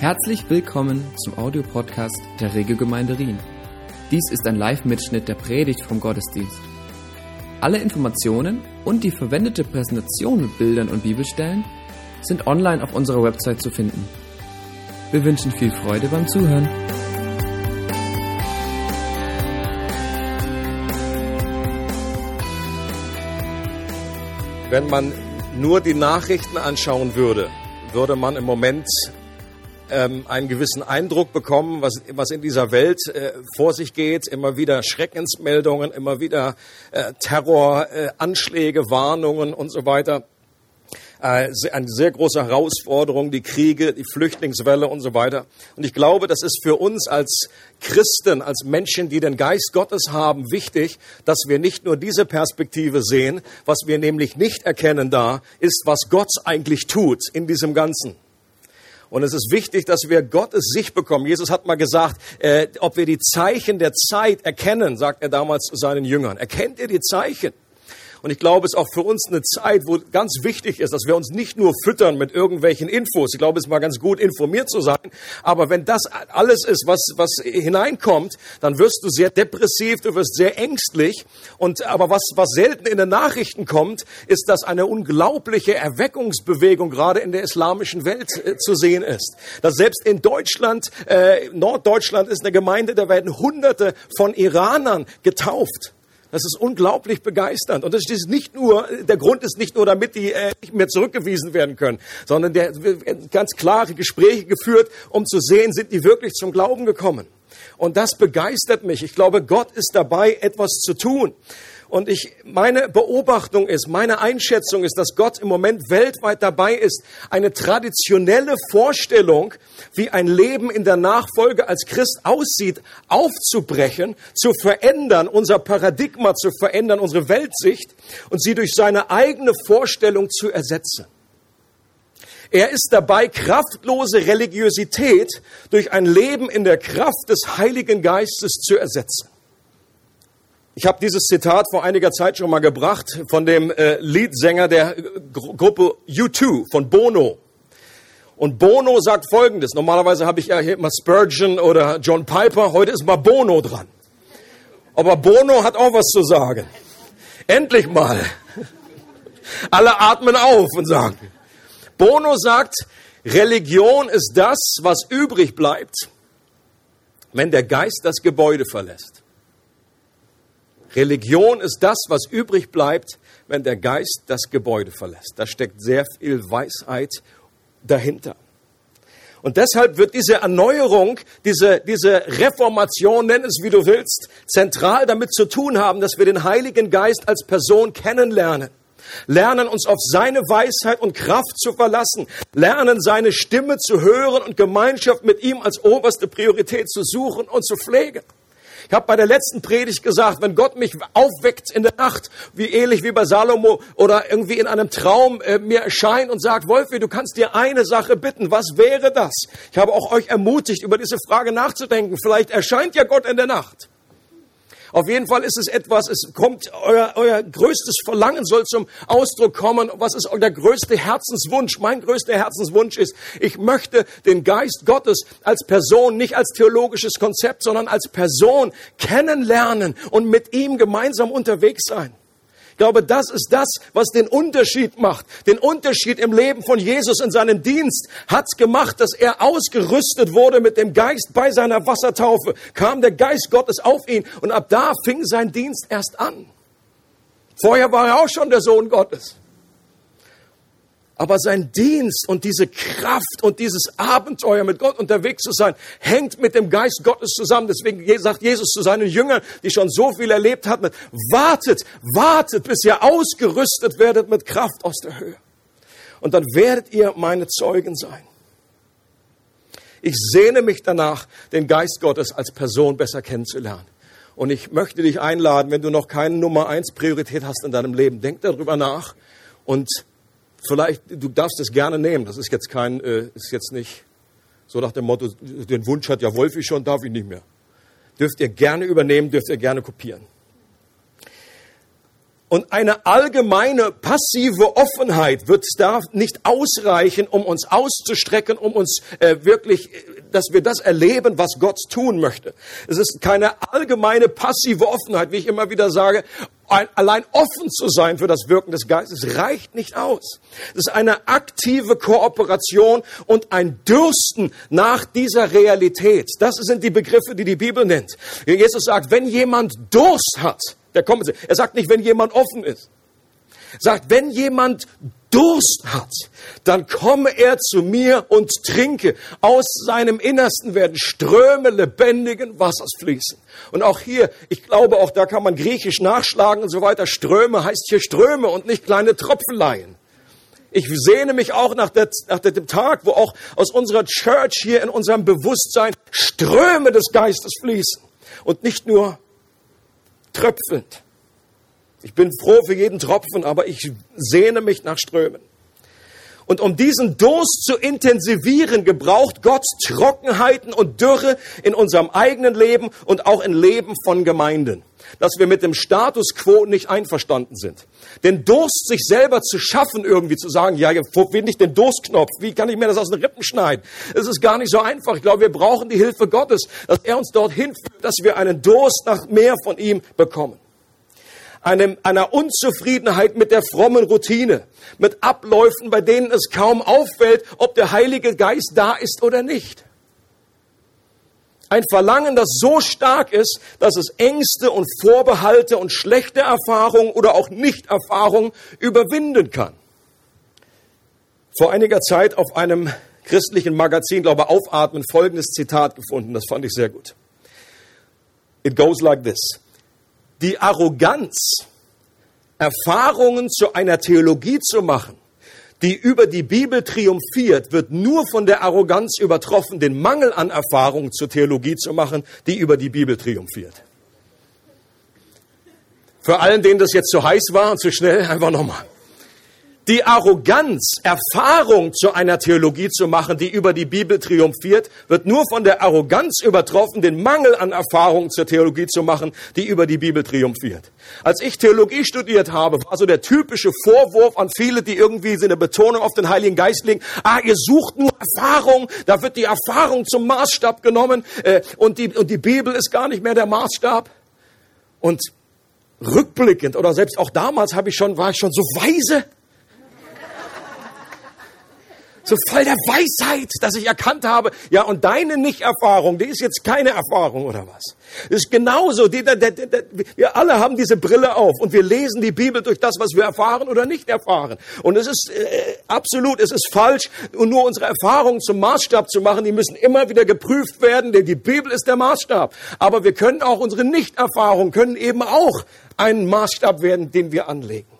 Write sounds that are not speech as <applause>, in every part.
Herzlich willkommen zum Audiopodcast der Regelgemeinde Rien. Dies ist ein Live-Mitschnitt der Predigt vom Gottesdienst. Alle Informationen und die verwendete Präsentation mit Bildern und Bibelstellen sind online auf unserer Website zu finden. Wir wünschen viel Freude beim Zuhören. Wenn man nur die Nachrichten anschauen würde, würde man im Moment ähm, einen gewissen Eindruck bekommen, was, was in dieser Welt äh, vor sich geht. Immer wieder Schreckensmeldungen, immer wieder äh, Terroranschläge, äh, Warnungen und so weiter. Äh, eine sehr große Herausforderung, die Kriege, die Flüchtlingswelle und so weiter. Und ich glaube, das ist für uns als Christen, als Menschen, die den Geist Gottes haben, wichtig, dass wir nicht nur diese Perspektive sehen. Was wir nämlich nicht erkennen da, ist, was Gott eigentlich tut in diesem Ganzen. Und es ist wichtig, dass wir Gottes Sicht bekommen. Jesus hat mal gesagt, äh, ob wir die Zeichen der Zeit erkennen, sagt er damals seinen Jüngern. Erkennt ihr die Zeichen? Und ich glaube, es ist auch für uns eine Zeit, wo ganz wichtig ist, dass wir uns nicht nur füttern mit irgendwelchen Infos. Ich glaube, es ist mal ganz gut, informiert zu sein. Aber wenn das alles ist, was, was hineinkommt, dann wirst du sehr depressiv, du wirst sehr ängstlich. Und, aber was, was selten in den Nachrichten kommt, ist, dass eine unglaubliche Erweckungsbewegung gerade in der islamischen Welt äh, zu sehen ist. Dass selbst in Deutschland, äh, Norddeutschland ist eine Gemeinde, da werden Hunderte von Iranern getauft. Das ist unglaublich begeisternd. Und das ist nicht nur, der Grund ist nicht nur, damit die äh, nicht mehr zurückgewiesen werden können, sondern der ganz klare Gespräche geführt, um zu sehen, sind die wirklich zum Glauben gekommen. Und das begeistert mich. Ich glaube, Gott ist dabei, etwas zu tun. Und ich, meine Beobachtung ist, meine Einschätzung ist, dass Gott im Moment weltweit dabei ist, eine traditionelle Vorstellung, wie ein Leben in der Nachfolge als Christ aussieht, aufzubrechen, zu verändern, unser Paradigma zu verändern, unsere Weltsicht und sie durch seine eigene Vorstellung zu ersetzen. Er ist dabei, kraftlose Religiosität durch ein Leben in der Kraft des Heiligen Geistes zu ersetzen. Ich habe dieses Zitat vor einiger Zeit schon mal gebracht von dem äh, Leadsänger der äh, Gruppe U2, von Bono. Und Bono sagt Folgendes. Normalerweise habe ich ja hier immer Spurgeon oder John Piper. Heute ist mal Bono dran. Aber Bono hat auch was zu sagen. Endlich mal. <laughs> Alle atmen auf und sagen. Bono sagt, Religion ist das, was übrig bleibt, wenn der Geist das Gebäude verlässt. Religion ist das, was übrig bleibt, wenn der Geist das Gebäude verlässt. Da steckt sehr viel Weisheit dahinter. Und deshalb wird diese Erneuerung, diese, diese Reformation, nenn es wie du willst, zentral damit zu tun haben, dass wir den Heiligen Geist als Person kennenlernen. Lernen uns auf seine Weisheit und Kraft zu verlassen. Lernen seine Stimme zu hören und Gemeinschaft mit ihm als oberste Priorität zu suchen und zu pflegen. Ich habe bei der letzten Predigt gesagt, wenn Gott mich aufweckt in der Nacht, wie ähnlich wie bei Salomo oder irgendwie in einem Traum äh, mir erscheint und sagt, Wolfi, du kannst dir eine Sache bitten. Was wäre das? Ich habe auch euch ermutigt, über diese Frage nachzudenken. Vielleicht erscheint ja Gott in der Nacht. Auf jeden Fall ist es etwas, es kommt, euer, euer größtes Verlangen soll zum Ausdruck kommen. Was ist euer größter Herzenswunsch? Mein größter Herzenswunsch ist, ich möchte den Geist Gottes als Person, nicht als theologisches Konzept, sondern als Person kennenlernen und mit ihm gemeinsam unterwegs sein glaube, das ist das, was den Unterschied macht. Den Unterschied im Leben von Jesus in seinem Dienst hat's gemacht, dass er ausgerüstet wurde mit dem Geist bei seiner Wassertaufe. Kam der Geist Gottes auf ihn und ab da fing sein Dienst erst an. Vorher war er auch schon der Sohn Gottes. Aber sein Dienst und diese Kraft und dieses Abenteuer mit Gott unterwegs zu sein, hängt mit dem Geist Gottes zusammen. Deswegen sagt Jesus zu seinen Jüngern, die schon so viel erlebt hatten, wartet, wartet, bis ihr ausgerüstet werdet mit Kraft aus der Höhe. Und dann werdet ihr meine Zeugen sein. Ich sehne mich danach, den Geist Gottes als Person besser kennenzulernen. Und ich möchte dich einladen, wenn du noch keine Nummer eins Priorität hast in deinem Leben, denk darüber nach und vielleicht, du darfst es gerne nehmen. Das ist jetzt kein, äh, ist jetzt nicht so nach dem Motto, den Wunsch hat ja Wolfi schon, darf ich nicht mehr. Dürft ihr gerne übernehmen, dürft ihr gerne kopieren. Und eine allgemeine passive Offenheit wird da nicht ausreichen, um uns auszustrecken, um uns äh, wirklich, dass wir das erleben, was Gott tun möchte. Es ist keine allgemeine passive Offenheit, wie ich immer wieder sage. Ein, allein offen zu sein für das Wirken des Geistes reicht nicht aus. Es ist eine aktive Kooperation und ein Dürsten nach dieser Realität. Das sind die Begriffe, die die Bibel nennt. Jesus sagt, wenn jemand Durst hat, der kommt, er sagt nicht, wenn jemand offen ist. Er sagt, wenn jemand Durst hat, dann komme er zu mir und trinke. Aus seinem Innersten werden Ströme lebendigen Wassers fließen. Und auch hier, ich glaube, auch da kann man griechisch nachschlagen und so weiter. Ströme heißt hier Ströme und nicht kleine Tropfeleien. Ich sehne mich auch nach, der, nach dem Tag, wo auch aus unserer Church hier in unserem Bewusstsein Ströme des Geistes fließen und nicht nur tröpfelnd. Ich bin froh für jeden Tropfen, aber ich sehne mich nach Strömen. Und um diesen Durst zu intensivieren, gebraucht Gott Trockenheiten und Dürre in unserem eigenen Leben und auch im Leben von Gemeinden. Dass wir mit dem Status quo nicht einverstanden sind. Den Durst sich selber zu schaffen, irgendwie zu sagen, ja, wo finde ich den Durstknopf? Wie kann ich mir das aus den Rippen schneiden? Es ist gar nicht so einfach. Ich glaube, wir brauchen die Hilfe Gottes, dass er uns dorthin führt, dass wir einen Durst nach mehr von ihm bekommen einem, einer Unzufriedenheit mit der frommen Routine, mit Abläufen, bei denen es kaum auffällt, ob der Heilige Geist da ist oder nicht. Ein Verlangen, das so stark ist, dass es Ängste und Vorbehalte und schlechte Erfahrungen oder auch Nichterfahrungen überwinden kann. Vor einiger Zeit auf einem christlichen Magazin, glaube Aufatmen, folgendes Zitat gefunden. Das fand ich sehr gut. It goes like this die Arroganz, Erfahrungen zu einer Theologie zu machen, die über die Bibel triumphiert, wird nur von der Arroganz übertroffen, den Mangel an Erfahrung zur Theologie zu machen, die über die Bibel triumphiert. Für allen, denen das jetzt zu heiß war und zu schnell, <laughs> einfach nochmal die Arroganz, Erfahrung zu einer Theologie zu machen, die über die Bibel triumphiert, wird nur von der Arroganz übertroffen, den Mangel an Erfahrung zur Theologie zu machen, die über die Bibel triumphiert. Als ich Theologie studiert habe, war so der typische Vorwurf an viele, die irgendwie so eine Betonung auf den Heiligen Geist legen, ah, ihr sucht nur Erfahrung, da wird die Erfahrung zum Maßstab genommen äh, und, die, und die Bibel ist gar nicht mehr der Maßstab. Und rückblickend oder selbst auch damals habe ich schon, war ich schon so weise, so voll der Weisheit, dass ich erkannt habe, ja, und deine Nichterfahrung, die ist jetzt keine Erfahrung oder was. Das ist genauso, die, die, die, wir alle haben diese Brille auf und wir lesen die Bibel durch das, was wir erfahren oder nicht erfahren. Und es ist äh, absolut, es ist falsch, nur unsere Erfahrungen zum Maßstab zu machen. Die müssen immer wieder geprüft werden, denn die Bibel ist der Maßstab. Aber wir können auch unsere Nichterfahrungen können eben auch ein Maßstab werden, den wir anlegen.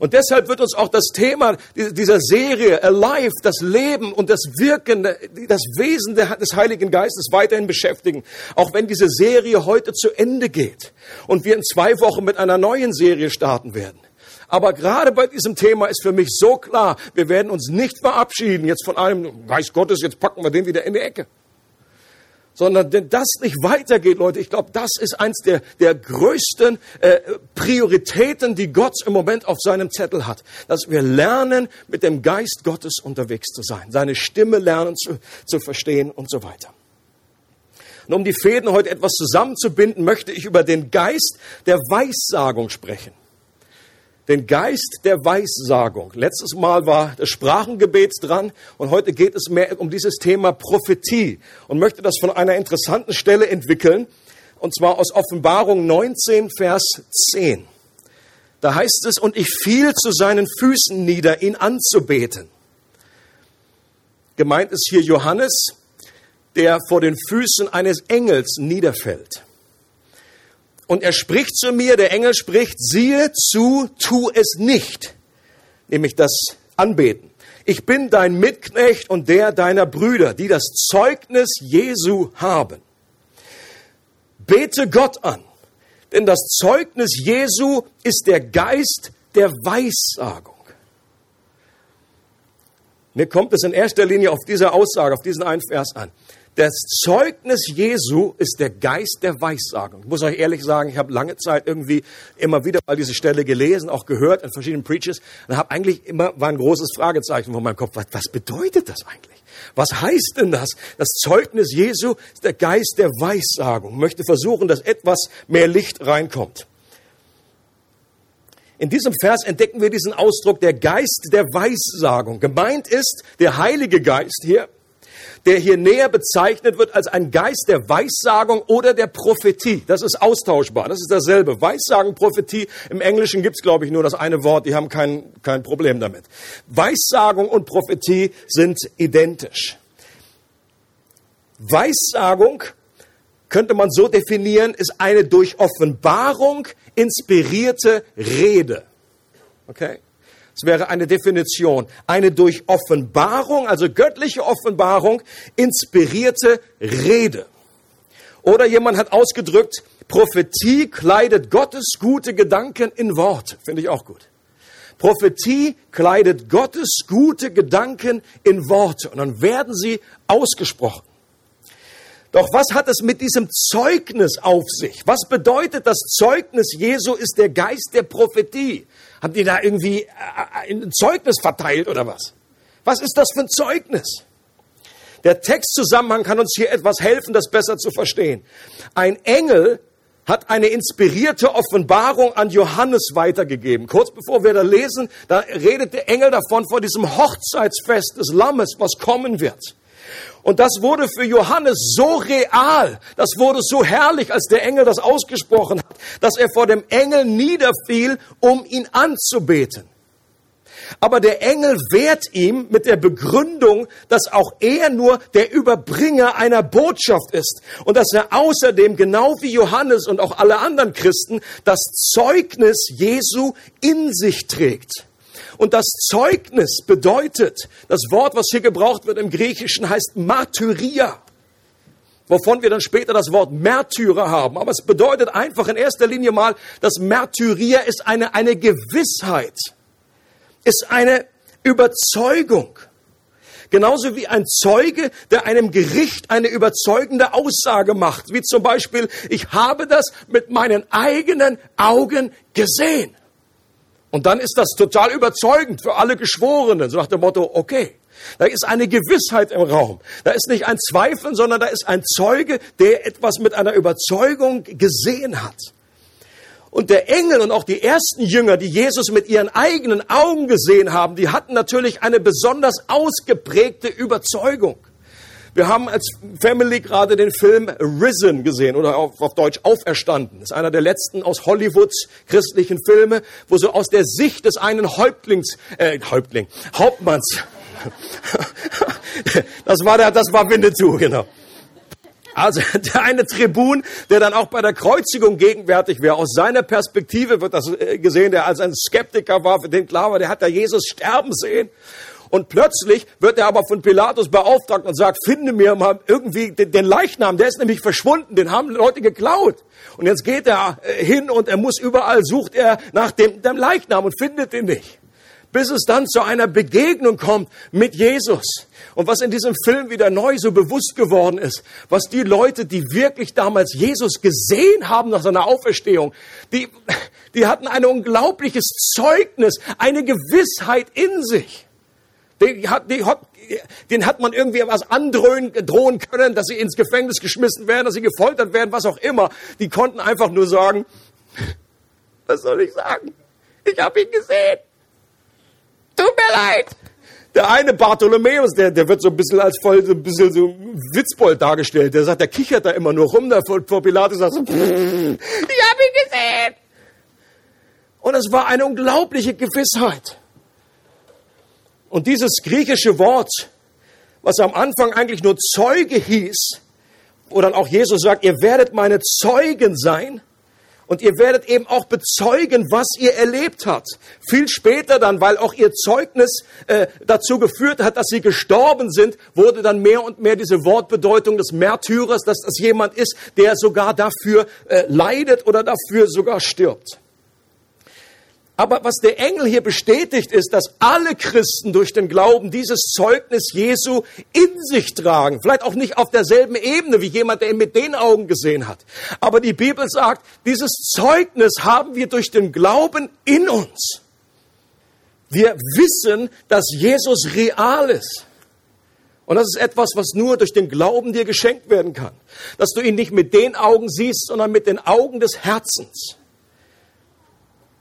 Und deshalb wird uns auch das Thema dieser Serie Alive, das Leben und das Wirken, das Wesen des Heiligen Geistes weiterhin beschäftigen. Auch wenn diese Serie heute zu Ende geht und wir in zwei Wochen mit einer neuen Serie starten werden. Aber gerade bei diesem Thema ist für mich so klar, wir werden uns nicht verabschieden jetzt von einem Geist Gottes, jetzt packen wir den wieder in die Ecke sondern wenn das nicht weitergeht, Leute, ich glaube, das ist eins der, der größten äh, Prioritäten, die Gott im Moment auf seinem Zettel hat, dass wir lernen, mit dem Geist Gottes unterwegs zu sein, seine Stimme lernen zu, zu verstehen und so weiter. Und um die Fäden heute etwas zusammenzubinden, möchte ich über den Geist der Weissagung sprechen den Geist der Weissagung. Letztes Mal war das Sprachengebet dran und heute geht es mehr um dieses Thema Prophetie und möchte das von einer interessanten Stelle entwickeln und zwar aus Offenbarung 19, Vers 10. Da heißt es, und ich fiel zu seinen Füßen nieder, ihn anzubeten. Gemeint ist hier Johannes, der vor den Füßen eines Engels niederfällt. Und er spricht zu mir, der Engel spricht, siehe zu, tu es nicht. Nämlich das Anbeten. Ich bin dein Mitknecht und der deiner Brüder, die das Zeugnis Jesu haben. Bete Gott an, denn das Zeugnis Jesu ist der Geist der Weissagung. Mir kommt es in erster Linie auf diese Aussage, auf diesen einen Vers an. Das Zeugnis Jesu ist der Geist der Weissagung. Ich muss euch ehrlich sagen, ich habe lange Zeit irgendwie immer wieder mal diese Stelle gelesen, auch gehört in verschiedenen Preaches und habe eigentlich immer war ein großes Fragezeichen vor meinem Kopf. Was, was bedeutet das eigentlich? Was heißt denn das? Das Zeugnis Jesu ist der Geist der Weissagung. Ich möchte versuchen, dass etwas mehr Licht reinkommt. In diesem Vers entdecken wir diesen Ausdruck der Geist der Weissagung. Gemeint ist der Heilige Geist hier, der hier näher bezeichnet wird als ein Geist der Weissagung oder der Prophetie. Das ist austauschbar, das ist dasselbe. Weissagen, Prophetie, im Englischen gibt's glaube ich, nur das eine Wort, die haben kein, kein Problem damit. Weissagung und Prophetie sind identisch. Weissagung könnte man so definieren, ist eine durch Offenbarung inspirierte Rede. Okay? Das wäre eine Definition. Eine durch Offenbarung, also göttliche Offenbarung, inspirierte Rede. Oder jemand hat ausgedrückt, Prophetie kleidet Gottes gute Gedanken in Wort. Finde ich auch gut. Prophetie kleidet Gottes gute Gedanken in Worte und dann werden sie ausgesprochen. Doch was hat es mit diesem Zeugnis auf sich? Was bedeutet das Zeugnis Jesu ist der Geist der Prophetie? Haben die da irgendwie äh, äh, ein Zeugnis verteilt oder was? Was ist das für ein Zeugnis? Der Textzusammenhang kann uns hier etwas helfen, das besser zu verstehen. Ein Engel hat eine inspirierte Offenbarung an Johannes weitergegeben. Kurz bevor wir da lesen, da redet der Engel davon vor diesem Hochzeitsfest des Lammes, was kommen wird. Und das wurde für Johannes so real, das wurde so herrlich, als der Engel das ausgesprochen hat, dass er vor dem Engel niederfiel, um ihn anzubeten. Aber der Engel wehrt ihm mit der Begründung, dass auch er nur der Überbringer einer Botschaft ist und dass er außerdem, genau wie Johannes und auch alle anderen Christen, das Zeugnis Jesu in sich trägt. Und das Zeugnis bedeutet, das Wort, was hier gebraucht wird im Griechischen, heißt Martyria wovon wir dann später das Wort Märtyrer haben. Aber es bedeutet einfach in erster Linie mal, dass Märtyria ist eine, eine Gewissheit, ist eine Überzeugung. Genauso wie ein Zeuge, der einem Gericht eine überzeugende Aussage macht, wie zum Beispiel, ich habe das mit meinen eigenen Augen gesehen. Und dann ist das total überzeugend für alle Geschworenen, so nach dem Motto, okay. Da ist eine Gewissheit im Raum. Da ist nicht ein Zweifel, sondern da ist ein Zeuge, der etwas mit einer Überzeugung gesehen hat. Und der Engel und auch die ersten Jünger, die Jesus mit ihren eigenen Augen gesehen haben, die hatten natürlich eine besonders ausgeprägte Überzeugung. Wir haben als Family gerade den Film Risen gesehen oder auf, auf, Deutsch Auferstanden. Das ist einer der letzten aus Hollywoods christlichen Filme, wo so aus der Sicht des einen Häuptlings, äh, Häuptling, Hauptmanns, <laughs> das war der, das war Winnetou, genau. Also <laughs> der eine Tribun, der dann auch bei der Kreuzigung gegenwärtig wäre, aus seiner Perspektive wird das äh, gesehen, der als ein Skeptiker war, für den klar war, der hat ja Jesus sterben sehen. Und plötzlich wird er aber von Pilatus beauftragt und sagt, finde mir mal irgendwie den Leichnam, der ist nämlich verschwunden, den haben Leute geklaut. Und jetzt geht er äh, hin und er muss überall, sucht er nach dem, dem Leichnam und findet ihn nicht. Bis es dann zu einer Begegnung kommt mit Jesus. Und was in diesem Film wieder neu so bewusst geworden ist, was die Leute, die wirklich damals Jesus gesehen haben nach seiner Auferstehung, die, die hatten ein unglaubliches Zeugnis, eine Gewissheit in sich. Den hat, den, hat, den hat man irgendwie was androhen drohen können, dass sie ins Gefängnis geschmissen werden, dass sie gefoltert werden, was auch immer. Die konnten einfach nur sagen, was soll ich sagen? Ich habe ihn gesehen. Tut mir leid. Der eine Bartholomäus, der, der wird so ein bisschen als voll, so ein bisschen so Witzbold dargestellt. Der sagt, der kichert da immer nur rum, vor, vor Pilatus sagt so, ich habe ihn gesehen. Und es war eine unglaubliche Gewissheit. Und dieses griechische Wort, was am Anfang eigentlich nur Zeuge hieß, wo dann auch Jesus sagt, ihr werdet meine Zeugen sein und ihr werdet eben auch bezeugen, was ihr erlebt habt. Viel später dann, weil auch ihr Zeugnis äh, dazu geführt hat, dass sie gestorben sind, wurde dann mehr und mehr diese Wortbedeutung des Märtyrers, dass das jemand ist, der sogar dafür äh, leidet oder dafür sogar stirbt. Aber was der Engel hier bestätigt, ist, dass alle Christen durch den Glauben dieses Zeugnis Jesu in sich tragen. Vielleicht auch nicht auf derselben Ebene wie jemand, der ihn mit den Augen gesehen hat. Aber die Bibel sagt, dieses Zeugnis haben wir durch den Glauben in uns. Wir wissen, dass Jesus real ist. Und das ist etwas, was nur durch den Glauben dir geschenkt werden kann. Dass du ihn nicht mit den Augen siehst, sondern mit den Augen des Herzens.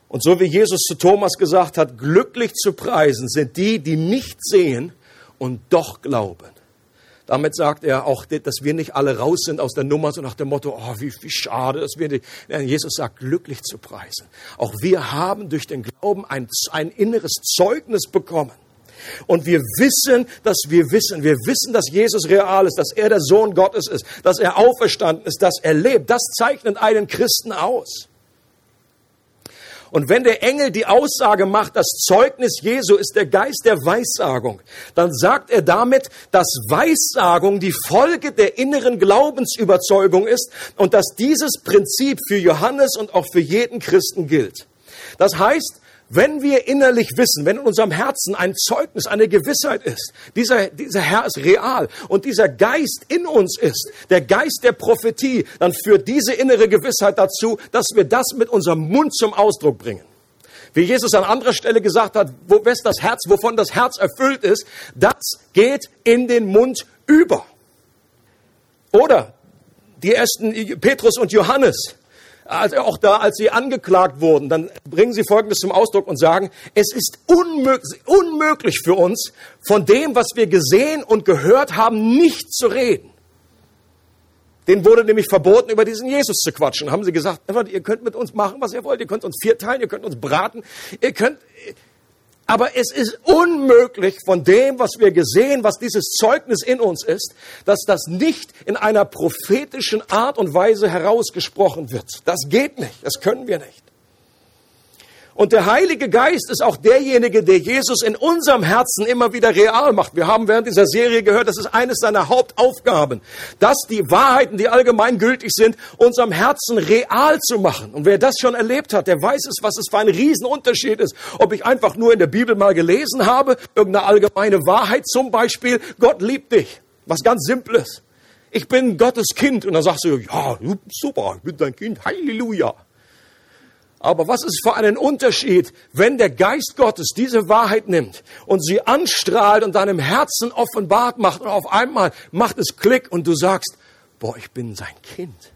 Und so wie Jesus zu Thomas gesagt hat, glücklich zu preisen sind die, die nicht sehen und doch glauben. Damit sagt er auch, dass wir nicht alle raus sind aus der Nummer, so nach dem Motto, oh, wie, wie schade, dass wir die, Jesus sagt, glücklich zu preisen. Auch wir haben durch den Glauben ein, ein inneres Zeugnis bekommen. Und wir wissen, dass wir wissen, wir wissen, dass Jesus real ist, dass er der Sohn Gottes ist, dass er auferstanden ist, dass er lebt. Das zeichnet einen Christen aus. Und wenn der Engel die Aussage macht, das Zeugnis Jesu ist der Geist der Weissagung, dann sagt er damit, dass Weissagung die Folge der inneren Glaubensüberzeugung ist und dass dieses Prinzip für Johannes und auch für jeden Christen gilt. Das heißt, wenn wir innerlich wissen, wenn in unserem Herzen ein Zeugnis, eine Gewissheit ist, dieser, dieser Herr ist real und dieser Geist in uns ist, der Geist der Prophetie, dann führt diese innere Gewissheit dazu, dass wir das mit unserem Mund zum Ausdruck bringen. Wie Jesus an anderer Stelle gesagt hat, wo wes das Herz, wovon das Herz erfüllt ist, das geht in den Mund über. Oder die ersten Petrus und Johannes, also auch da, als sie angeklagt wurden, dann bringen sie Folgendes zum Ausdruck und sagen, es ist unmöglich, für uns, von dem, was wir gesehen und gehört haben, nicht zu reden. Den wurde nämlich verboten, über diesen Jesus zu quatschen. Haben sie gesagt, ihr könnt mit uns machen, was ihr wollt, ihr könnt uns vierteilen, ihr könnt uns braten, ihr könnt, aber es ist unmöglich von dem, was wir gesehen, was dieses Zeugnis in uns ist, dass das nicht in einer prophetischen Art und Weise herausgesprochen wird. Das geht nicht. Das können wir nicht. Und der Heilige Geist ist auch derjenige, der Jesus in unserem Herzen immer wieder real macht. Wir haben während dieser Serie gehört, das ist eines seiner Hauptaufgaben, dass die Wahrheiten, die allgemein gültig sind, unserem Herzen real zu machen. Und wer das schon erlebt hat, der weiß es, was es für ein Riesenunterschied ist, ob ich einfach nur in der Bibel mal gelesen habe, irgendeine allgemeine Wahrheit, zum Beispiel, Gott liebt dich. Was ganz Simples. Ich bin Gottes Kind. Und dann sagst du, ja, super, ich bin dein Kind, Halleluja. Aber was ist für einen Unterschied, wenn der Geist Gottes diese Wahrheit nimmt und sie anstrahlt und deinem Herzen offenbart macht und auf einmal macht es Klick und du sagst, boah, ich bin sein Kind.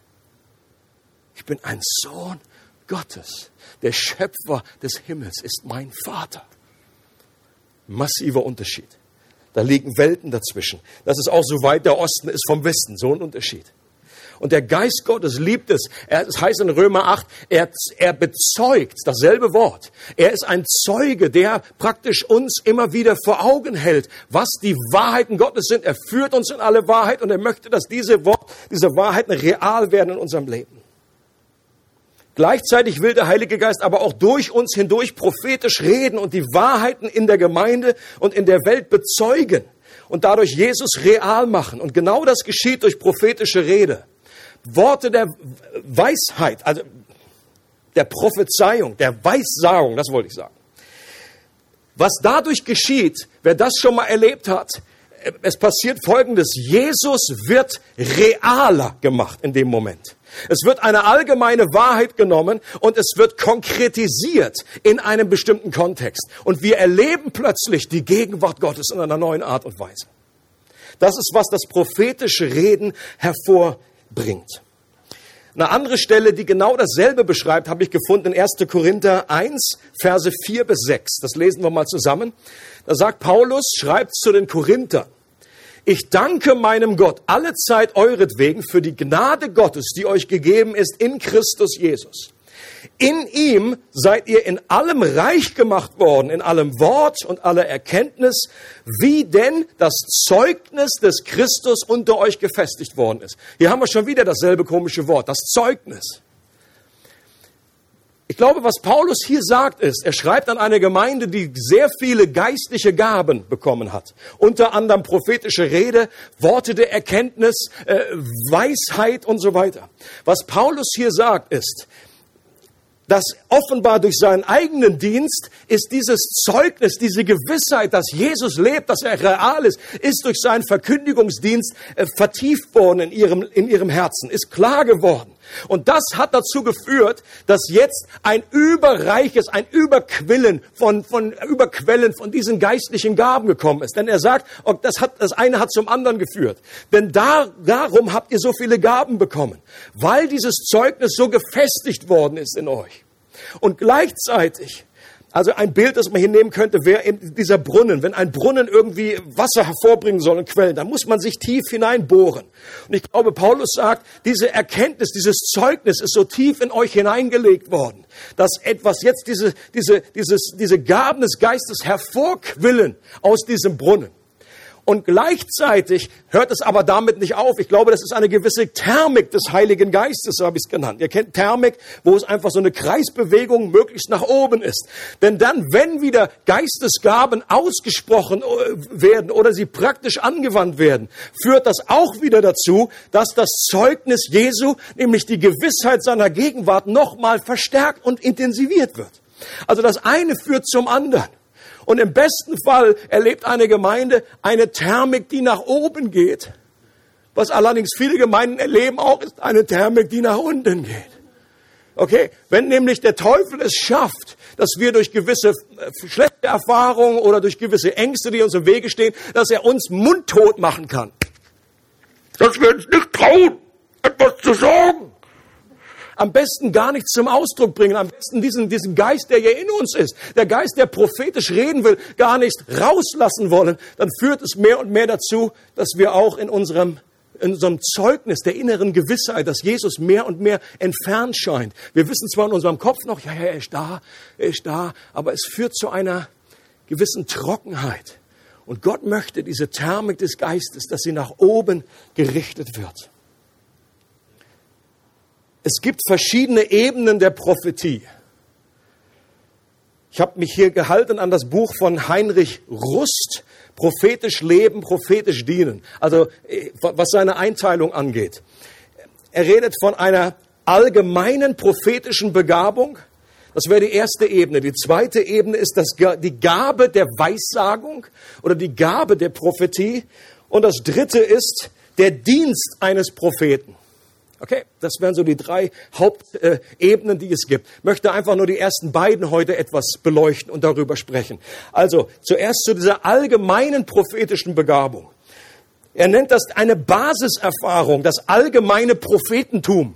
Ich bin ein Sohn Gottes. Der Schöpfer des Himmels ist mein Vater. Massiver Unterschied. Da liegen Welten dazwischen. Das ist auch so weit der Osten ist vom Westen. So ein Unterschied. Und der Geist Gottes liebt es. Er, es heißt in Römer 8, er, er bezeugt, dasselbe Wort. Er ist ein Zeuge, der praktisch uns immer wieder vor Augen hält, was die Wahrheiten Gottes sind. Er führt uns in alle Wahrheit und er möchte, dass diese, Wort, diese Wahrheiten real werden in unserem Leben. Gleichzeitig will der Heilige Geist aber auch durch uns hindurch prophetisch reden und die Wahrheiten in der Gemeinde und in der Welt bezeugen und dadurch Jesus real machen. Und genau das geschieht durch prophetische Rede. Worte der Weisheit, also der Prophezeiung, der Weissagung, das wollte ich sagen. Was dadurch geschieht, wer das schon mal erlebt hat, es passiert Folgendes. Jesus wird realer gemacht in dem Moment. Es wird eine allgemeine Wahrheit genommen und es wird konkretisiert in einem bestimmten Kontext. Und wir erleben plötzlich die Gegenwart Gottes in einer neuen Art und Weise. Das ist, was das prophetische Reden hervorbringt bringt. Eine andere Stelle, die genau dasselbe beschreibt, habe ich gefunden in 1. Korinther 1, Verse 4 bis 6. Das lesen wir mal zusammen. Da sagt Paulus, schreibt zu den Korinthern, ich danke meinem Gott alle Zeit euretwegen für die Gnade Gottes, die euch gegeben ist in Christus Jesus in ihm seid ihr in allem reich gemacht worden, in allem Wort und aller Erkenntnis, wie denn das Zeugnis des Christus unter euch gefestigt worden ist. Hier haben wir schon wieder dasselbe komische Wort, das Zeugnis. Ich glaube, was Paulus hier sagt, ist, er schreibt an eine Gemeinde, die sehr viele geistliche Gaben bekommen hat. Unter anderem prophetische Rede, Worte der Erkenntnis, äh, Weisheit und so weiter. Was Paulus hier sagt, ist, dass offenbar durch seinen eigenen Dienst ist dieses Zeugnis, diese Gewissheit, dass Jesus lebt, dass er real ist, ist durch seinen Verkündigungsdienst äh, vertieft worden in ihrem, in ihrem Herzen, ist klar geworden. Und das hat dazu geführt, dass jetzt ein überreiches, ein Überquillen von, von, Überquellen von diesen geistlichen Gaben gekommen ist. Denn er sagt, das, hat, das eine hat zum anderen geführt. Denn da, darum habt ihr so viele Gaben bekommen. Weil dieses Zeugnis so gefestigt worden ist in euch. Und gleichzeitig also ein Bild, das man hier nehmen könnte, wäre eben dieser Brunnen. Wenn ein Brunnen irgendwie Wasser hervorbringen soll und Quellen, dann muss man sich tief hineinbohren. Und ich glaube, Paulus sagt, diese Erkenntnis, dieses Zeugnis ist so tief in euch hineingelegt worden, dass etwas jetzt diese, diese, dieses, diese Gaben des Geistes hervorquillen aus diesem Brunnen. Und gleichzeitig hört es aber damit nicht auf. Ich glaube, das ist eine gewisse Thermik des Heiligen Geistes, so habe ich es genannt. Ihr kennt Thermik, wo es einfach so eine Kreisbewegung möglichst nach oben ist. Denn dann, wenn wieder Geistesgaben ausgesprochen äh, werden oder sie praktisch angewandt werden, führt das auch wieder dazu, dass das Zeugnis Jesu, nämlich die Gewissheit seiner Gegenwart, nochmal verstärkt und intensiviert wird. Also das eine führt zum anderen. Und im besten Fall erlebt eine Gemeinde eine Thermik, die nach oben geht. Was allerdings viele Gemeinden erleben auch, ist eine Thermik, die nach unten geht. Okay? Wenn nämlich der Teufel es schafft, dass wir durch gewisse äh, schlechte Erfahrungen oder durch gewisse Ängste, die uns im Wege stehen, dass er uns mundtot machen kann. Dass wir uns nicht trauen, etwas zu sagen am besten gar nichts zum Ausdruck bringen, am besten diesen, diesen Geist, der hier in uns ist, der Geist, der prophetisch reden will, gar nicht rauslassen wollen, dann führt es mehr und mehr dazu, dass wir auch in unserem in unserem Zeugnis der inneren Gewissheit, dass Jesus mehr und mehr entfernt scheint. Wir wissen zwar in unserem Kopf noch, ja, ja, er ist da, er ist da, aber es führt zu einer gewissen Trockenheit. Und Gott möchte diese Thermik des Geistes, dass sie nach oben gerichtet wird. Es gibt verschiedene Ebenen der Prophetie. Ich habe mich hier gehalten an das Buch von Heinrich Rust, prophetisch leben, prophetisch dienen. Also äh, was seine Einteilung angeht. Er redet von einer allgemeinen prophetischen Begabung. Das wäre die erste Ebene. Die zweite Ebene ist das, die Gabe der Weissagung oder die Gabe der Prophetie. Und das dritte ist der Dienst eines Propheten. Okay, das wären so die drei Hauptebenen, die es gibt. Ich möchte einfach nur die ersten beiden heute etwas beleuchten und darüber sprechen. Also zuerst zu dieser allgemeinen prophetischen Begabung. Er nennt das eine Basiserfahrung, das allgemeine Prophetentum.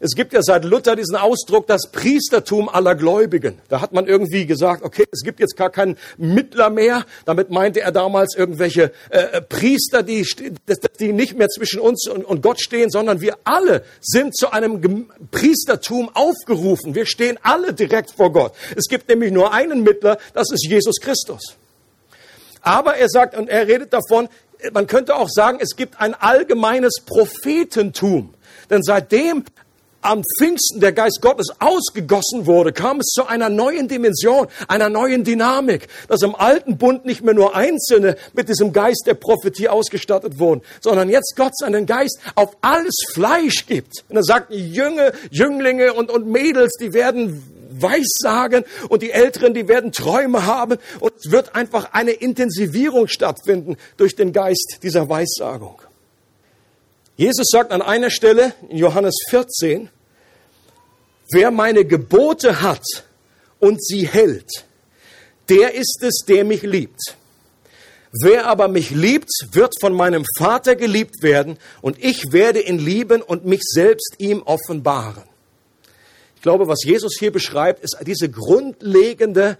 Es gibt ja seit Luther diesen Ausdruck, das Priestertum aller Gläubigen. Da hat man irgendwie gesagt, okay, es gibt jetzt gar keinen Mittler mehr. Damit meinte er damals irgendwelche äh, äh Priester, die, die nicht mehr zwischen uns und, und Gott stehen, sondern wir alle sind zu einem Priestertum aufgerufen. Wir stehen alle direkt vor Gott. Es gibt nämlich nur einen Mittler, das ist Jesus Christus. Aber er sagt, und er redet davon, man könnte auch sagen, es gibt ein allgemeines Prophetentum. Denn seitdem am Pfingsten der Geist Gottes ausgegossen wurde, kam es zu einer neuen Dimension, einer neuen Dynamik, dass im alten Bund nicht mehr nur Einzelne mit diesem Geist der Prophetie ausgestattet wurden, sondern jetzt Gott seinen Geist auf alles Fleisch gibt. Und er sagt, Jünger, Jünglinge und, und Mädels, die werden Weissagen und die Älteren, die werden Träume haben und es wird einfach eine Intensivierung stattfinden durch den Geist dieser Weissagung. Jesus sagt an einer Stelle in Johannes 14, wer meine Gebote hat und sie hält, der ist es, der mich liebt. Wer aber mich liebt, wird von meinem Vater geliebt werden und ich werde ihn lieben und mich selbst ihm offenbaren. Ich glaube, was Jesus hier beschreibt, ist diese grundlegende,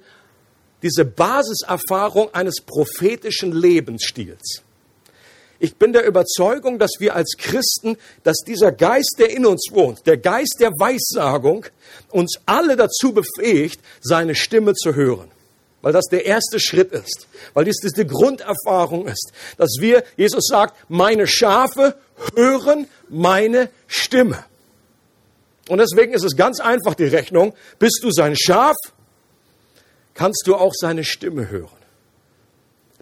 diese Basiserfahrung eines prophetischen Lebensstils. Ich bin der Überzeugung, dass wir als Christen, dass dieser Geist, der in uns wohnt, der Geist der Weissagung, uns alle dazu befähigt, seine Stimme zu hören. Weil das der erste Schritt ist. Weil dies diese Grunderfahrung ist. Dass wir, Jesus sagt, meine Schafe hören meine Stimme. Und deswegen ist es ganz einfach die Rechnung. Bist du sein Schaf, kannst du auch seine Stimme hören.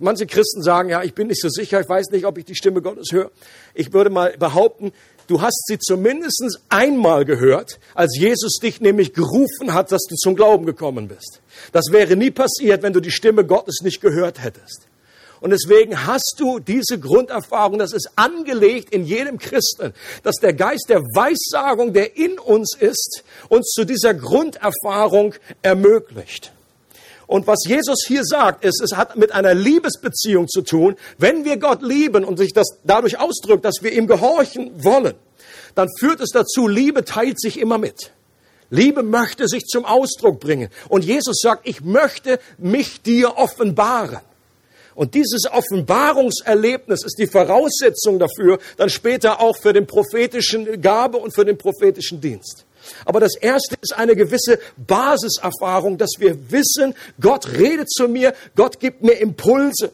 Manche Christen sagen, ja, ich bin nicht so sicher, ich weiß nicht, ob ich die Stimme Gottes höre. Ich würde mal behaupten, Du hast sie zumindest einmal gehört, als Jesus dich nämlich gerufen hat, dass du zum Glauben gekommen bist. Das wäre nie passiert, wenn du die Stimme Gottes nicht gehört hättest. Und deswegen hast du diese Grunderfahrung, das ist angelegt in jedem Christen, dass der Geist der Weissagung, der in uns ist, uns zu dieser Grunderfahrung ermöglicht. Und was Jesus hier sagt, ist, es hat mit einer Liebesbeziehung zu tun. Wenn wir Gott lieben und sich das dadurch ausdrückt, dass wir ihm gehorchen wollen, dann führt es dazu, Liebe teilt sich immer mit. Liebe möchte sich zum Ausdruck bringen. Und Jesus sagt, ich möchte mich dir offenbaren. Und dieses Offenbarungserlebnis ist die Voraussetzung dafür, dann später auch für den prophetischen Gabe und für den prophetischen Dienst. Aber das erste ist eine gewisse Basiserfahrung, dass wir wissen, Gott redet zu mir, Gott gibt mir Impulse.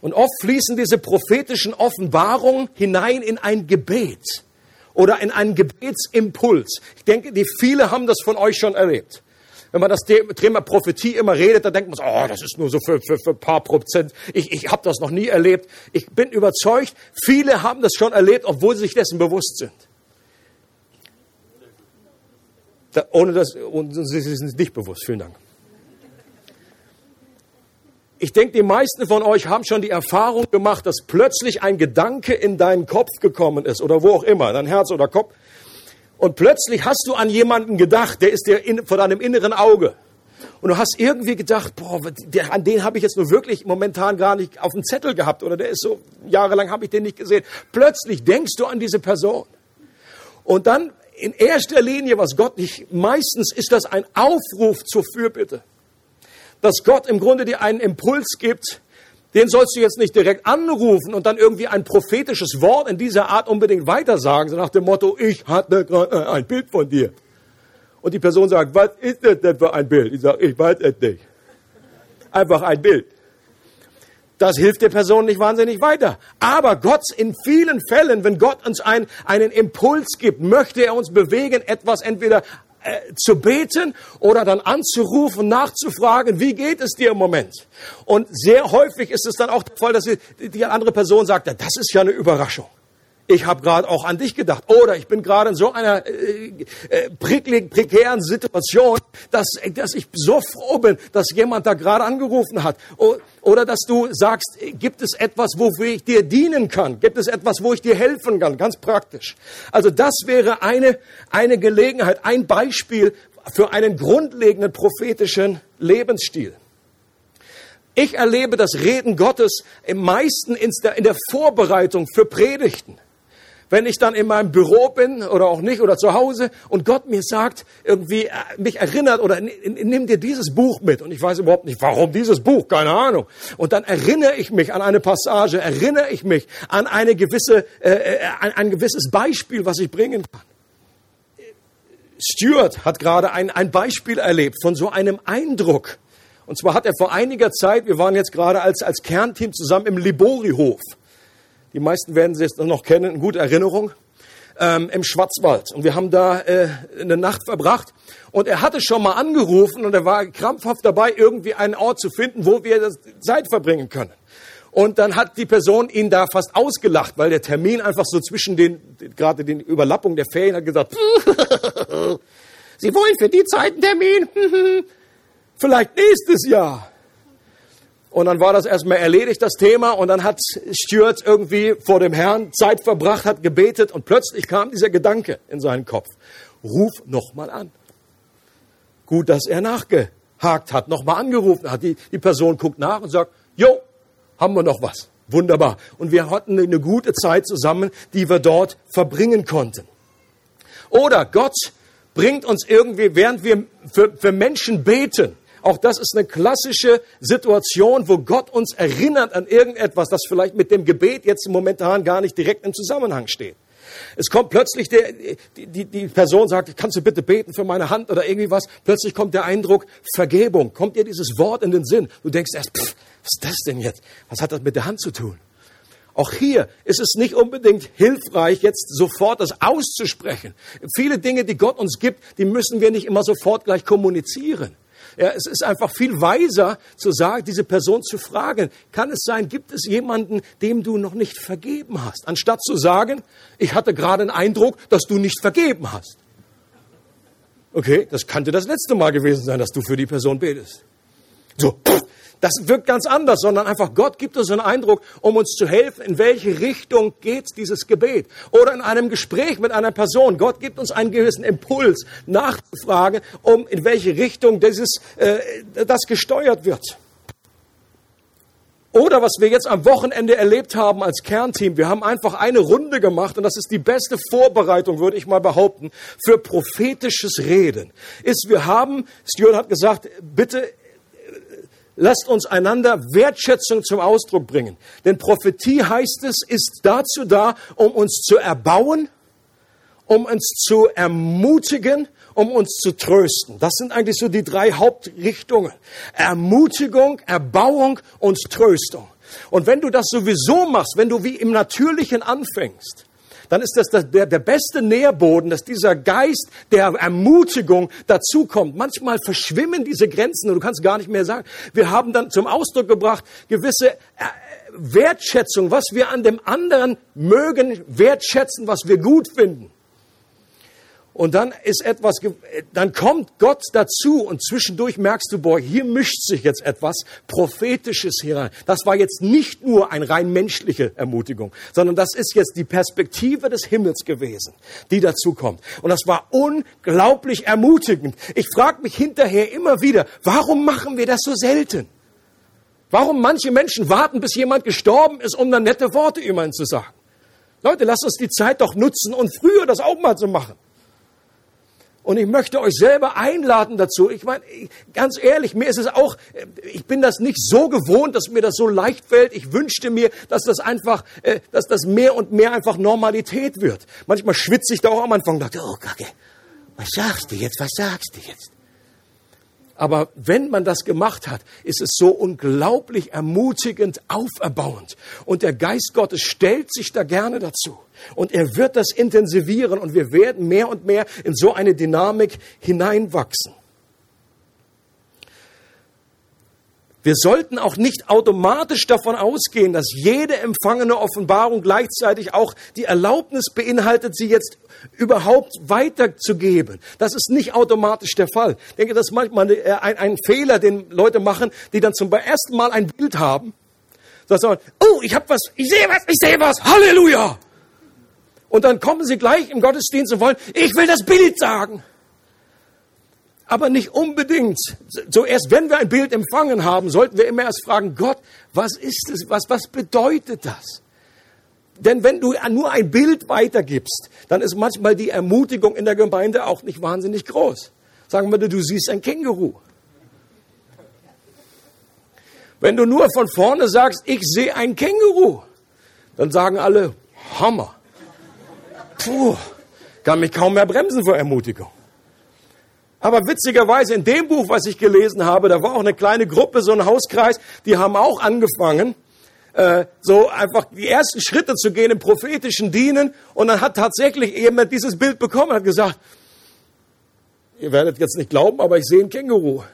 Und oft fließen diese prophetischen Offenbarungen hinein in ein Gebet oder in einen Gebetsimpuls. Ich denke, die viele haben das von euch schon erlebt. Wenn man das Thema Prophetie immer redet, dann denkt man so, oh, das ist nur so für, für, für ein paar Prozent. Ich, ich habe das noch nie erlebt. Ich bin überzeugt, viele haben das schon erlebt, obwohl sie sich dessen bewusst sind. Da, ohne das, und sie sind nicht bewusst. Vielen Dank. Ich denke, die meisten von euch haben schon die Erfahrung gemacht, dass plötzlich ein Gedanke in deinen Kopf gekommen ist oder wo auch immer, dein Herz oder Kopf. Und plötzlich hast du an jemanden gedacht, der ist dir in, vor deinem inneren Auge. Und du hast irgendwie gedacht, boah, der, an den habe ich jetzt nur wirklich momentan gar nicht auf dem Zettel gehabt oder der ist so, jahrelang habe ich den nicht gesehen. Plötzlich denkst du an diese Person. Und dann in erster Linie, was Gott nicht, meistens ist das ein Aufruf zur Fürbitte. Dass Gott im Grunde dir einen Impuls gibt, den sollst du jetzt nicht direkt anrufen und dann irgendwie ein prophetisches Wort in dieser Art unbedingt weitersagen, so nach dem Motto, ich hatte gerade ein Bild von dir. Und die Person sagt, was ist das denn für ein Bild? Ich sage, ich weiß es nicht. Einfach ein Bild. Das hilft der Person nicht wahnsinnig weiter. Aber Gott in vielen Fällen, wenn Gott uns ein, einen Impuls gibt, möchte er uns bewegen, etwas entweder äh, zu beten oder dann anzurufen, nachzufragen, wie geht es dir im Moment? Und sehr häufig ist es dann auch der Fall, dass die, die andere Person sagt, das ist ja eine Überraschung ich habe gerade auch an dich gedacht. Oder ich bin gerade in so einer äh, äh, prekären Situation, dass, dass ich so froh bin, dass jemand da gerade angerufen hat. Oder dass du sagst, gibt es etwas, wofür ich dir dienen kann? Gibt es etwas, wo ich dir helfen kann? Ganz praktisch. Also das wäre eine, eine Gelegenheit, ein Beispiel für einen grundlegenden prophetischen Lebensstil. Ich erlebe das Reden Gottes im meisten in der Vorbereitung für Predigten wenn ich dann in meinem Büro bin oder auch nicht oder zu Hause und Gott mir sagt, irgendwie äh, mich erinnert oder nimm dir dieses Buch mit und ich weiß überhaupt nicht, warum dieses Buch, keine Ahnung. Und dann erinnere ich mich an eine Passage, erinnere ich mich an eine gewisse, äh, äh an ein gewisses Beispiel, was ich bringen kann. Stuart hat gerade ein, ein Beispiel erlebt von so einem Eindruck. Und zwar hat er vor einiger Zeit, wir waren jetzt gerade als, als Kernteam zusammen im Libori-Hof. Die meisten werden es noch kennen, in guter Erinnerung, ähm, im Schwarzwald. Und wir haben da äh, eine Nacht verbracht. Und er hatte schon mal angerufen und er war krampfhaft dabei, irgendwie einen Ort zu finden, wo wir Zeit verbringen können. Und dann hat die Person ihn da fast ausgelacht, weil der Termin einfach so zwischen den, gerade den Überlappungen der Ferien hat gesagt, <laughs> Sie wollen für die Zeit einen Termin? <laughs> Vielleicht nächstes Jahr. Und dann war das erstmal erledigt, das Thema. Und dann hat Stuart irgendwie vor dem Herrn Zeit verbracht, hat gebetet. Und plötzlich kam dieser Gedanke in seinen Kopf. Ruf nochmal an. Gut, dass er nachgehakt hat, nochmal angerufen hat. Die, die Person guckt nach und sagt, jo, haben wir noch was. Wunderbar. Und wir hatten eine gute Zeit zusammen, die wir dort verbringen konnten. Oder Gott bringt uns irgendwie, während wir für, für Menschen beten, auch das ist eine klassische Situation, wo Gott uns erinnert an irgendetwas, das vielleicht mit dem Gebet jetzt momentan gar nicht direkt im Zusammenhang steht. Es kommt plötzlich, der, die, die, die Person sagt, kannst du bitte beten für meine Hand oder irgendwie was. Plötzlich kommt der Eindruck, Vergebung. Kommt dir dieses Wort in den Sinn. Du denkst erst, pff, was ist das denn jetzt? Was hat das mit der Hand zu tun? Auch hier ist es nicht unbedingt hilfreich, jetzt sofort das auszusprechen. Viele Dinge, die Gott uns gibt, die müssen wir nicht immer sofort gleich kommunizieren Ja, es ist einfach viel weiser zu sagen, diese Person zu fragen, kann es sein, gibt es jemanden, dem du noch nicht vergeben hast, anstatt zu sagen, ich hatte gerade einen Eindruck, dass du nicht vergeben hast. Okay, das könnte das letzte Mal gewesen sein, dass du für die Person betest. So, das wirkt ganz anders, sondern einfach Gott gibt uns einen Eindruck, um uns zu helfen, in welche Richtung geht dieses Gebet. Oder in einem Gespräch mit einer Person. Gott gibt uns einen gewissen Impuls, nachzufragen, um in welche Richtung dieses, äh, das gesteuert wird. Oder was wir jetzt am Wochenende erlebt haben als Kernteam, wir haben einfach eine Runde gemacht und das ist die beste Vorbereitung, würde ich mal behaupten, für prophetisches Reden. Ist, wir haben, Stuart hat gesagt, bitte lasst uns einander Wertschätzung zum Ausdruck bringen. Denn Prophetie heißt es, ist dazu da, um uns zu erbauen, um uns zu ermutigen, um uns zu trösten. Das sind eigentlich so die drei Hauptrichtungen. Ermutigung, Erbauung und Tröstung. Und wenn du das sowieso machst, wenn du wie im Natürlichen anfängst, dann ist das der, der beste Nährboden, dass dieser Geist der Ermutigung dazukommt. Manchmal verschwimmen diese Grenzen und du kannst gar nicht mehr sagen. Wir haben dann zum Ausdruck gebracht, gewisse äh, Wertschätzung, was wir an dem anderen mögen, wertschätzen, was wir gut finden. Und dann ist etwas, dann kommt Gott dazu und zwischendurch merkst du, boah, hier mischt sich jetzt etwas Prophetisches hinein. Das war jetzt nicht nur eine rein menschliche Ermutigung, sondern das ist jetzt die Perspektive des Himmels gewesen, die dazu kommt. Und das war unglaublich ermutigend. Ich frage mich hinterher immer wieder, warum machen wir das so selten? Warum manche Menschen warten, bis jemand gestorben ist, um dann nette Worte über ihn zu sagen? Leute, lasst uns die Zeit doch nutzen und früher das auch mal zu machen. Und ich möchte euch selber einladen dazu. Ich meine, ganz ehrlich, mir ist es auch, ich bin das nicht so gewohnt, dass mir das so leicht fällt. Ich wünschte mir, dass das einfach, äh, dass das mehr und mehr einfach Normalität wird. Manchmal schwitze ich da auch am Anfang und dachte, oh Kacke, was sagst du jetzt, was sagst du jetzt? Aber wenn man das gemacht hat, ist es so unglaublich ermutigend, auferbauend. Und der Geist Gottes stellt sich da gerne dazu. Und er wird das intensivieren und wir werden mehr und mehr in so eine Dynamik hineinwachsen. Wir sollten auch nicht automatisch davon ausgehen, dass jede empfangene Offenbarung gleichzeitig auch die Erlaubnis beinhaltet, sie jetzt überhaupt weiterzugeben. Das ist nicht automatisch der Fall. Ich denke, das ist manchmal ein, ein Fehler, den Leute machen, die dann zum ersten Mal ein Bild haben. So sagen, oh, ich habe was, ich sehe was, ich sehe was, Halleluja! Und dann kommen sie gleich im Gottesdienst und wollen, ich will das Bild sagen aber nicht unbedingt. Zuerst, wenn wir ein Bild empfangen haben, sollten wir immer erst fragen, Gott, was ist es? Was, was bedeutet das? Denn wenn du nur ein Bild weitergibst, dann ist manchmal die Ermutigung in der Gemeinde auch nicht wahnsinnig groß. Sagen wir, du siehst ein Känguru. Wenn du nur von vorne sagst, ich sehe ein Känguru, dann sagen alle, Hammer. Puh, kann mich kaum mehr bremsen vor Ermutigung. Aber witzigerweise in dem Buch, was ich gelesen habe, da war auch eine kleine Gruppe, so ein Hauskreis, die haben auch angefangen, äh, so einfach die ersten Schritte zu gehen im prophetischen Dienen. Und dann hat tatsächlich jemand dieses Bild bekommen hat gesagt, ihr werdet jetzt nicht glauben, aber ich sehe ein Känguru.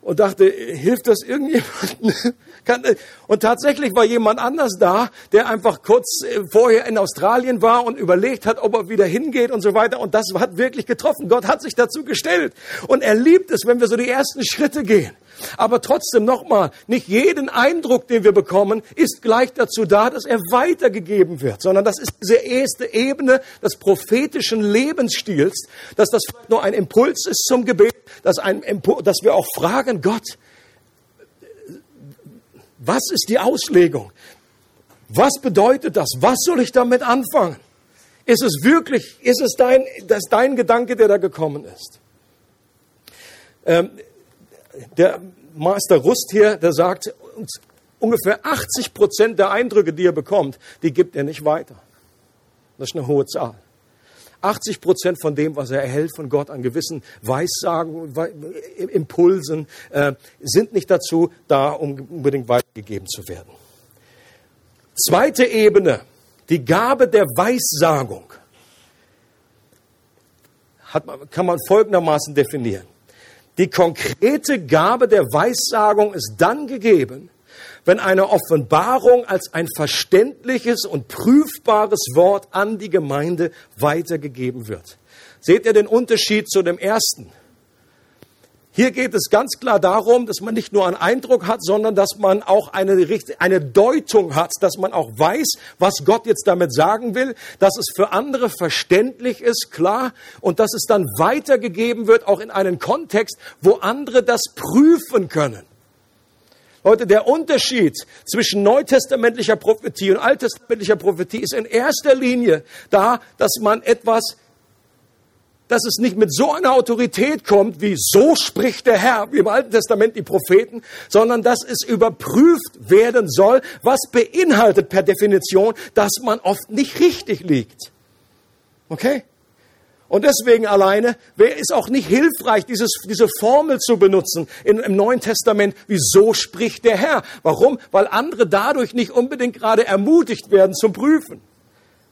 Und dachte, hilft das irgendjemandem? Und tatsächlich war jemand anders da, der einfach kurz äh, vorher in Australien war und überlegt hat, ob er wieder hingeht und so weiter. Und das hat wirklich getroffen. Gott hat sich dazu gestellt. Und er liebt es, wenn wir so die ersten Schritte gehen. Aber trotzdem nochmal, nicht jeden Eindruck, den wir bekommen, ist gleich dazu da, dass er weitergegeben wird, sondern das ist diese erste Ebene des prophetischen Lebensstils, dass das nur ein Impuls ist zum Gebet, dass, ein dass wir auch fragen, Gott, was ist die Auslegung? Was bedeutet das? Was soll ich damit anfangen? Ist es wirklich, ist es dein, das dein Gedanke, der da gekommen ist? Ähm, der Master Rust hier, der sagt, ungefähr 80 Prozent der Eindrücke, die er bekommt, die gibt er nicht weiter. Das ist eine hohe Zahl. 80 Prozent von dem, was er erhält von Gott an gewissen Weissagen, Impulsen, äh, sind nicht dazu da, um unbedingt weitergegeben zu werden. Zweite Ebene, die Gabe der Weissagung, hat, kann man folgendermaßen definieren. Die konkrete Gabe der Weissagung ist dann gegeben, wenn eine Offenbarung als ein verständliches und prüfbares Wort an die Gemeinde weitergegeben wird. Seht ihr den Unterschied zu dem ersten? Hier geht es ganz klar darum, dass man nicht nur einen Eindruck hat, sondern dass man auch eine, eine Deutung hat, dass man auch weiß, was Gott jetzt damit sagen will, dass es für andere verständlich ist, klar, und dass es dann weitergegeben wird, auch in einen Kontext, wo andere das prüfen können. Leute, der Unterschied zwischen neutestamentlicher Prophetie und alttestamentlicher Prophetie ist in erster Linie da, dass man etwas dass es nicht mit so einer Autorität kommt, wie so spricht der Herr, wie im Alten Testament die Propheten, sondern dass es überprüft werden soll, was beinhaltet per Definition, dass man oft nicht richtig liegt. Okay? Und deswegen alleine wäre es auch nicht hilfreich, dieses, diese Formel zu benutzen in, im Neuen Testament, wie so spricht der Herr. Warum? Weil andere dadurch nicht unbedingt gerade ermutigt werden zum Prüfen.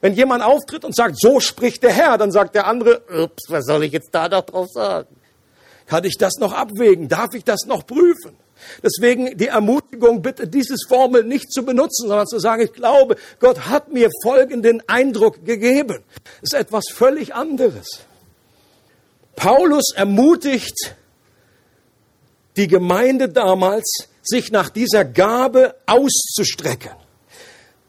Wenn jemand auftritt und sagt, so spricht der Herr, dann sagt der andere, ups, was soll ich jetzt da noch drauf sagen? Kann ich das noch abwägen? Darf ich das noch prüfen? Deswegen die Ermutigung, bitte dieses Formel nicht zu benutzen, sondern zu sagen, ich glaube, Gott hat mir folgenden Eindruck gegeben. Das ist etwas völlig anderes. Paulus ermutigt die Gemeinde damals, sich nach dieser Gabe auszustrecken.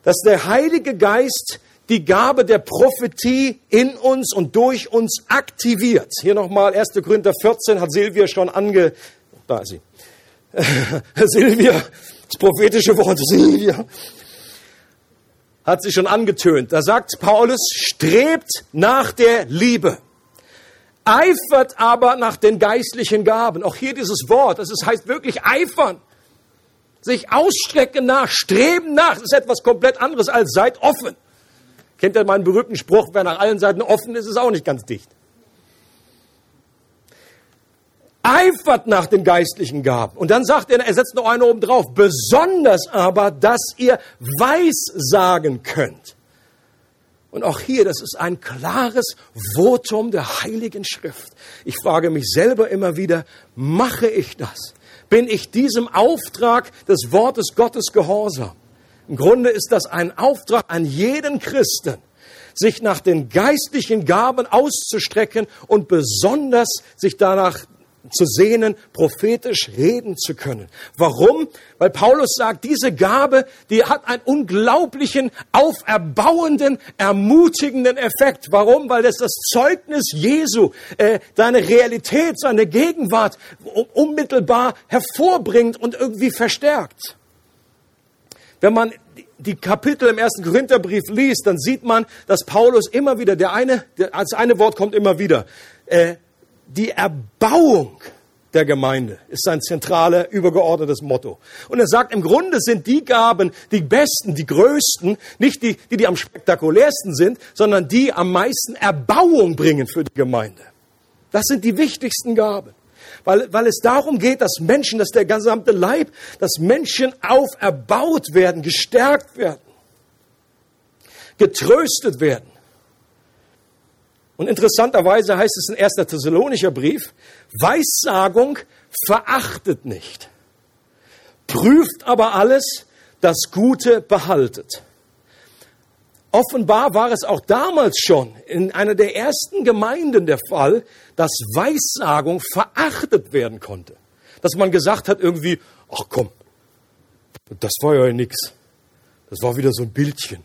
Dass der Heilige Geist die Gabe der Prophetie in uns und durch uns aktiviert. Hier nochmal 1. Korinther 14 hat Silvia schon ange... Da ist sie. <laughs> Silvia, das prophetische Wort Silvia, hat sie schon angetönt. Da sagt Paulus, strebt nach der Liebe. Eifert aber nach den geistlichen Gaben. Auch hier dieses Wort, das heißt wirklich eifern. Sich ausstrecken nach, streben nach, das ist etwas komplett anderes als seid offen. Kennt ihr meinen berühmten Spruch, wer nach allen Seiten offen ist, ist auch nicht ganz dicht. Eifert nach den geistlichen Gaben. Und dann sagt er, er setzt noch eine oben drauf, besonders aber, dass ihr Weissagen könnt. Und auch hier, das ist ein klares Votum der Heiligen Schrift. Ich frage mich selber immer wieder, mache ich das? Bin ich diesem Auftrag des Wortes Gottes gehorsam? Im Grunde ist das ein Auftrag an jeden Christen, sich nach den geistlichen Gaben auszustrecken und besonders sich danach zu sehnen, prophetisch reden zu können. Warum? Weil Paulus sagt, diese Gabe, die hat einen unglaublichen, auferbauenden, ermutigenden Effekt. Warum? Weil es das Zeugnis Jesu, äh, seine Realität, seine Gegenwart unmittelbar hervorbringt und irgendwie verstärkt. Wenn man die Kapitel im ersten Korintherbrief liest, dann sieht man, dass Paulus immer wieder, der eine, der, als eine Wort kommt immer wieder, äh, die Erbauung der Gemeinde ist sein zentrales, übergeordnetes Motto. Und er sagt, im Grunde sind die Gaben die besten, die größten, nicht die, die, die am spektakulärsten sind, sondern die am meisten Erbauung bringen für die Gemeinde. Das sind die wichtigsten Gaben weil, weil es darum geht, dass Menschen, dass der gesamte Leib, dass Menschen auferbaut werden, gestärkt werden, getröstet werden. Und interessanterweise heißt es in 1. Thessalonicher Brief, Weissagung verachtet nicht, prüft aber alles, das Gute behaltet. Offenbar war es auch damals schon in einer der ersten Gemeinden der Fall, dass Weissagung verachtet werden konnte. Dass man gesagt hat irgendwie, ach komm, das war ja nix. Das war wieder so ein Bildchen.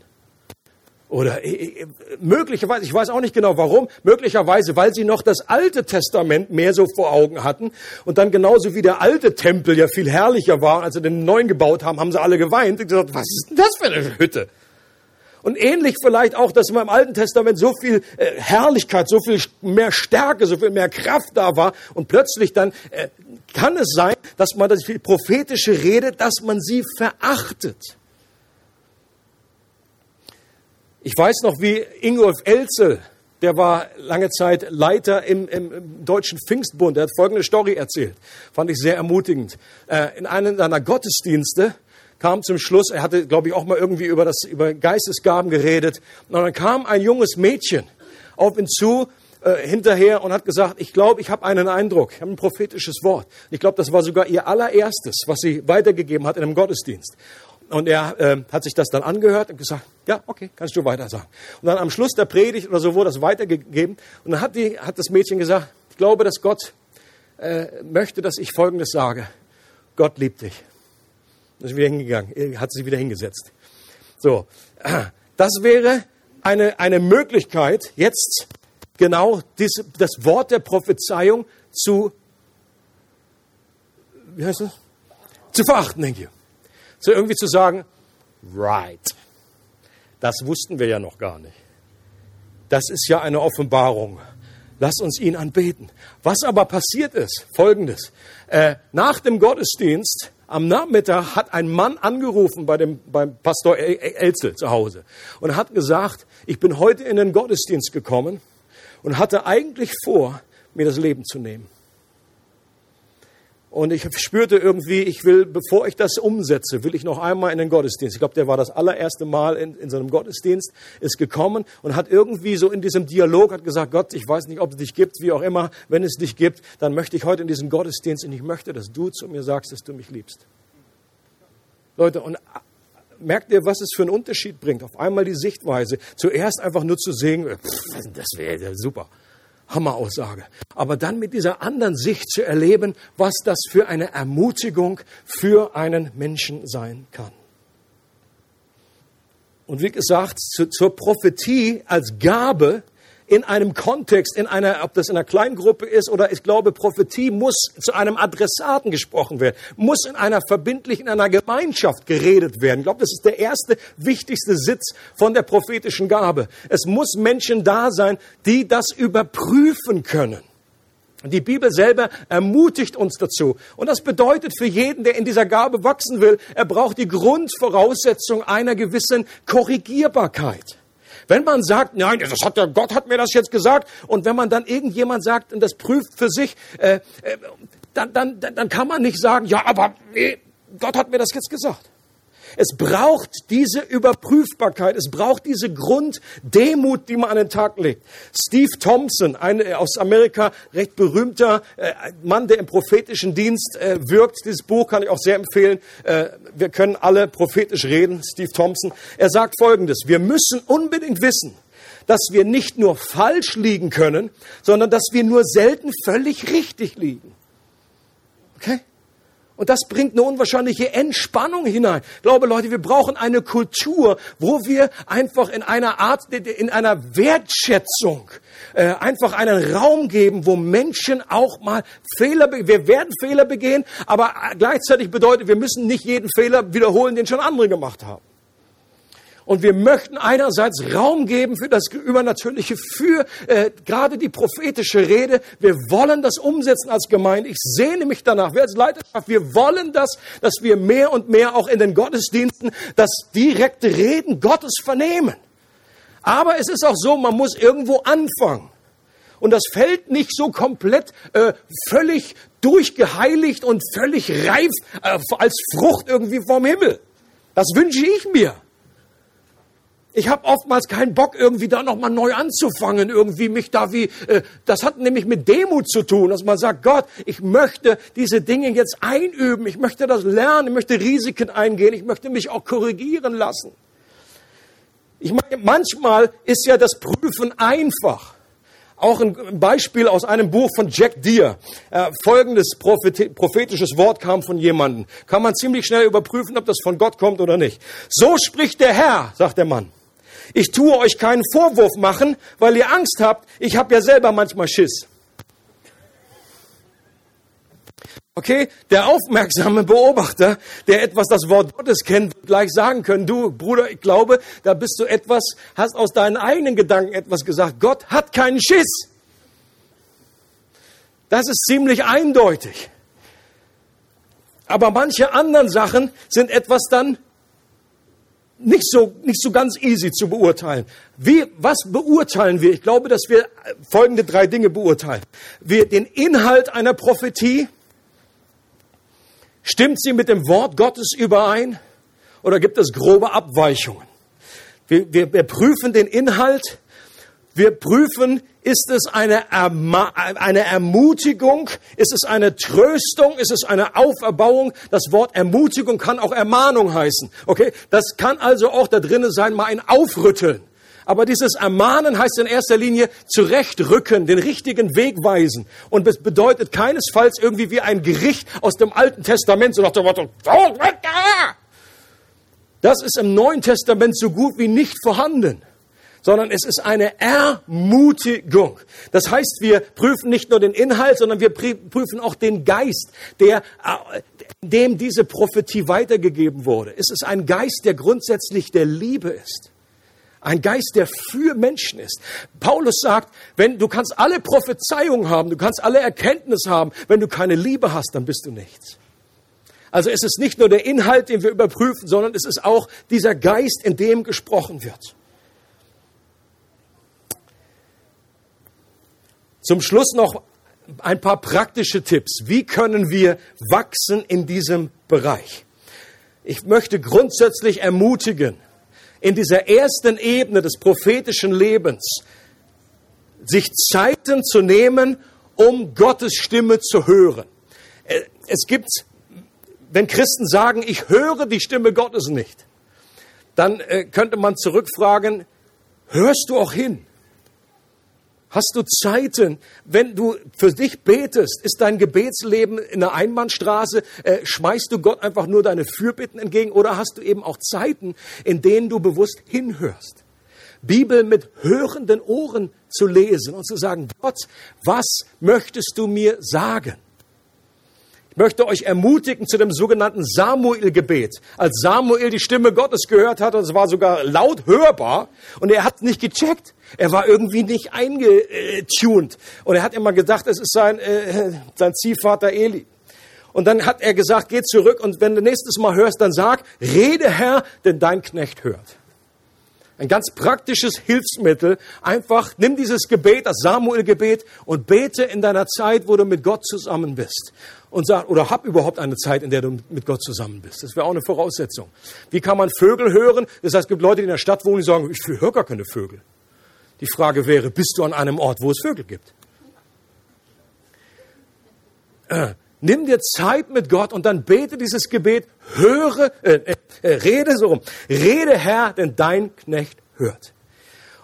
Oder äh, äh, möglicherweise, ich weiß auch nicht genau warum, möglicherweise, weil sie noch das Alte Testament mehr so vor Augen hatten und dann genauso wie der alte Tempel ja viel herrlicher war, als sie den neuen gebaut haben, haben sie alle geweint und gesagt, was ist denn das für eine Hütte? Und ähnlich vielleicht auch, dass man im Alten Testament so viel äh, Herrlichkeit, so viel mehr Stärke, so viel mehr Kraft da war und plötzlich dann äh, kann es sein, dass man das prophetische Rede, dass man sie verachtet. Ich weiß noch, wie Ingolf Elzel, der war lange Zeit Leiter im, im, im, Deutschen Pfingstbund, der hat folgende Story erzählt, fand ich sehr ermutigend. Äh, in einem seiner Gottesdienste kam zum Schluss, er hatte, glaube ich, auch mal irgendwie über, das, über Geistesgaben geredet. Und dann kam ein junges Mädchen auf ihn zu äh, hinterher und hat gesagt, ich glaube, ich habe einen Eindruck, ich habe ein prophetisches Wort. Ich glaube, das war sogar ihr allererstes, was sie weitergegeben hat in einem Gottesdienst. Und er äh, hat sich das dann angehört und gesagt, ja, okay, kannst du weiter sagen. Und dann am Schluss der Predigt oder so wurde das weitergegeben. Und dann hat, die, hat das Mädchen gesagt, ich glaube, dass Gott äh, möchte, dass ich Folgendes sage. Gott liebt dich. Ist wieder hingegangen, hat sich wieder hingesetzt. So, <clears throat> das wäre eine, eine Möglichkeit, jetzt genau diese, das Wort der Prophezeiung zu, wie heißt das? Zu verachten, denke ich. So irgendwie zu sagen, right. Das wussten wir ja noch gar nicht. Das ist ja eine Offenbarung. Lass uns ihn anbeten. Was aber passiert ist, folgendes. Äh, nach dem Gottesdienst am Nachmittag hat ein Mann angerufen bei dem, beim Pastor Elzel zu Hause und hat gesagt, ich bin heute in den Gottesdienst gekommen und hatte eigentlich vor, mir das Leben zu nehmen. Und ich spürte irgendwie, ich will, bevor ich das umsetze, will ich noch einmal in den Gottesdienst. Ich glaube, der war das allererste Mal in, in seinem Gottesdienst, ist gekommen und hat irgendwie so in diesem Dialog hat gesagt, Gott, ich weiß nicht, ob es dich gibt, wie auch immer, wenn es dich gibt, dann möchte ich heute in diesen Gottesdienst und ich möchte, dass du zu mir sagst, dass du mich liebst. Leute, und merkt ihr, was es für einen Unterschied bringt? Auf einmal die Sichtweise. Zuerst einfach nur zu singen, pff, das wäre super. Hammeraussage. Aber dann mit dieser anderen Sicht zu erleben, was das für eine Ermutigung für einen Menschen sein kann. Und wie gesagt, zur Prophetie als Gabe in einem Kontext, in einer, ob das in einer Kleingruppe ist oder ich glaube, Prophetie muss zu einem Adressaten gesprochen werden, muss in einer verbindlichen, in einer Gemeinschaft geredet werden. Ich glaube, das ist der erste wichtigste Sitz von der prophetischen Gabe. Es muss Menschen da sein, die das überprüfen können. Die Bibel selber ermutigt uns dazu. Und das bedeutet für jeden, der in dieser Gabe wachsen will, er braucht die Grundvoraussetzung einer gewissen Korrigierbarkeit. Wenn man sagt, nein, das hat der Gott hat mir das jetzt gesagt, und wenn man dann irgendjemand sagt und das prüft für sich, äh, äh, dann, dann, dann kann man nicht sagen, ja, aber nee, Gott hat mir das jetzt gesagt. Es braucht diese Überprüfbarkeit, es braucht diese Grunddemut, die man an den Tag legt. Steve Thompson, ein äh, aus Amerika recht berühmter äh, Mann, der im prophetischen Dienst äh, wirkt. Dieses Buch kann ich auch sehr empfehlen. Wir können alle prophetisch reden. Steve Thompson. Er sagt Folgendes. Wir müssen unbedingt wissen, dass wir nicht nur falsch liegen können, sondern dass wir nur selten völlig richtig liegen. Okay? Und das bringt eine unwahrscheinliche Entspannung hinein. Ich glaube, Leute, wir brauchen eine Kultur, wo wir einfach in einer Art, in einer Wertschätzung äh, einfach einen Raum geben, wo Menschen auch mal Fehler, wir werden Fehler begehen, aber gleichzeitig bedeutet, wir müssen nicht jeden Fehler wiederholen, den schon andere gemacht haben. Und wir möchten einerseits Raum geben für das Übernatürliche, für äh, gerade die prophetische Rede. Wir wollen das umsetzen als Gemeinde. Ich sehne mich danach. Wir als Leiterschaft, wir wollen das, dass wir mehr und mehr auch in den Gottesdiensten das direkte Reden Gottes vernehmen. Aber es ist auch so, man muss irgendwo anfangen. Und das fällt nicht so komplett äh, völlig durchgeheiligt und völlig reif äh, als Frucht irgendwie vom Himmel. Das wünsche ich mir. Ich habe oftmals keinen Bock, irgendwie da nochmal neu anzufangen, irgendwie mich da wie, äh, das hat nämlich mit Demut zu tun, dass man sagt, Gott, ich möchte diese Dinge jetzt einüben, ich möchte das lernen, ich möchte Risiken eingehen, ich möchte mich auch korrigieren lassen. Ich meine, manchmal ist ja das Prüfen einfach. Auch ein Beispiel aus einem Buch von Jack Deere. Äh, folgendes prophetisches Wort kam von jemandem. Kann man ziemlich schnell überprüfen, ob das von Gott kommt oder nicht. So spricht der Herr, sagt der Mann. Ich tue euch keinen Vorwurf machen, weil ihr Angst habt. Ich habe ja selber manchmal Schiss. Okay, der aufmerksame Beobachter, der etwas das Wort Gottes kennt, wird gleich sagen können, du Bruder, ich glaube, da bist du etwas, hast aus deinen eigenen Gedanken etwas gesagt. Gott hat keinen Schiss. Das ist ziemlich eindeutig. Aber manche anderen Sachen sind etwas dann nicht so, nicht so ganz easy zu beurteilen. Wie, was beurteilen wir? Ich glaube, dass wir folgende drei Dinge beurteilen. Wir den Inhalt einer Prophetie. Stimmt sie mit dem Wort Gottes überein? Oder gibt es grobe Abweichungen? Wir, wir, wir prüfen den Inhalt. Wir prüfen, ist es eine, Erma eine Ermutigung, ist es eine Tröstung, ist es eine Auferbauung. Das Wort Ermutigung kann auch Ermahnung heißen. Okay, das kann also auch da drinnen sein, mal ein Aufrütteln. Aber dieses Ermahnen heißt in erster Linie zurechtrücken, den richtigen Weg weisen. Und es bedeutet keinesfalls irgendwie wie ein Gericht aus dem Alten Testament, so nach dem Motto, das ist im Neuen Testament so gut wie nicht vorhanden sondern es ist eine Ermutigung. Das heißt, wir prüfen nicht nur den Inhalt, sondern wir prüfen auch den Geist, der, äh, dem diese Prophetie weitergegeben wurde. Es ist ein Geist, der grundsätzlich der Liebe ist. Ein Geist, der für Menschen ist. Paulus sagt, wenn du kannst alle Prophezeiungen haben, du kannst alle Erkenntnis haben, wenn du keine Liebe hast, dann bist du nichts. Also es ist nicht nur der Inhalt, den wir überprüfen, sondern es ist auch dieser Geist, in dem gesprochen wird. Zum Schluss noch ein paar praktische Tipps. Wie können wir wachsen in diesem Bereich? Ich möchte grundsätzlich ermutigen, in dieser ersten Ebene des prophetischen Lebens sich Zeiten zu nehmen, um Gottes Stimme zu hören. Äh, es gibt, wenn Christen sagen, ich höre die Stimme Gottes nicht, dann äh, könnte man zurückfragen, hörst du auch hin? Hast du Zeiten, wenn du für dich betest, ist dein Gebetsleben in der Einbahnstraße, äh, schmeißt du Gott einfach nur deine Fürbitten entgegen oder hast du eben auch Zeiten, in denen du bewusst hinhörst? Bibel mit hörenden Ohren zu lesen und zu sagen, Gott, was möchtest du mir sagen? Ich möchte euch ermutigen zu dem sogenannten Samuel-Gebet. Als Samuel die Stimme Gottes gehört hat, das war sogar laut hörbar, und er hat nicht gecheckt. Er war irgendwie nicht eingetuned. Und er hat immer gedacht, es ist sein, äh, sein Ziehvater Eli. Und dann hat er gesagt, geh zurück und wenn du nächstes Mal hörst, dann sag, rede Herr, denn dein Knecht hört. Ein ganz praktisches Hilfsmittel. Einfach nimm dieses Gebet, das Samuel-Gebet und bete in deiner Zeit, wo du mit Gott zusammen bist. Und sag, oder hab überhaupt eine Zeit, in der du mit Gott zusammen bist. Das wäre auch eine Voraussetzung. Wie kann man Vögel hören? Das heißt, es gibt Leute, die in der Stadt wohnen, die sagen, ich höre gar keine Vögel. Die Frage wäre, bist du an einem Ort, wo es Vögel gibt? Äh, nimm dir Zeit mit Gott und dann bete dieses Gebet, höre, äh, äh, äh, rede so rum, rede Herr, denn dein Knecht hört.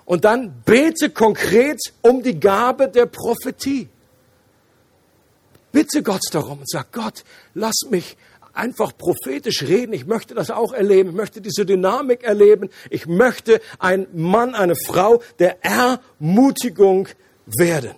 Und dann bete konkret um die Gabe der Prophetie. Bitte Gott darum und sag, Gott, lass mich einfach prophetisch reden. Ich möchte das auch erleben. Ich möchte diese Dynamik erleben. Ich möchte ein Mann, eine Frau der Ermutigung werden.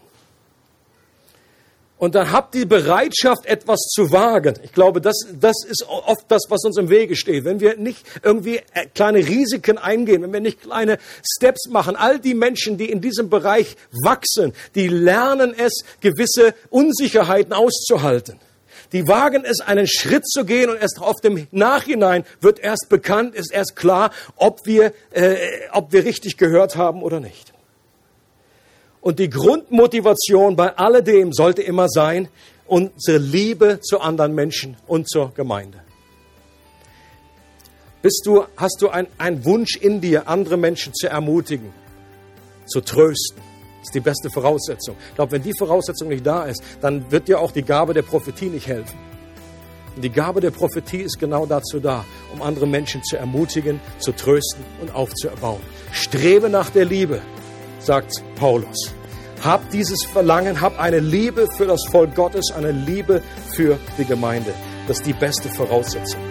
Und dann habt die Bereitschaft, etwas zu wagen. Ich glaube, das, das ist oft das, was uns im Wege steht. Wenn wir nicht irgendwie äh, kleine Risiken eingehen, wenn wir nicht kleine Steps machen, all die Menschen, die in diesem Bereich wachsen, die lernen es, gewisse Unsicherheiten auszuhalten. Die wagen es, einen Schritt zu gehen und erst auf dem Nachhinein wird erst bekannt, ist erst klar, ob wir, äh, ob wir richtig gehört haben oder nicht. Und die Grundmotivation bei alledem sollte immer sein, unsere Liebe zu anderen Menschen und zur Gemeinde. Bist du, hast du einen Wunsch in dir, andere Menschen zu ermutigen, zu trösten? Das ist die beste Voraussetzung. Ich glaube, wenn die Voraussetzung nicht da ist, dann wird dir auch die Gabe der Prophetie nicht helfen. Und die Gabe der Prophetie ist genau dazu da, um andere Menschen zu ermutigen, zu trösten und aufzubauen. Strebe nach der Liebe, sagt Paulus. Hab dieses Verlangen, hab eine Liebe für das Volk Gottes, eine Liebe für die Gemeinde. Das ist die beste Voraussetzung.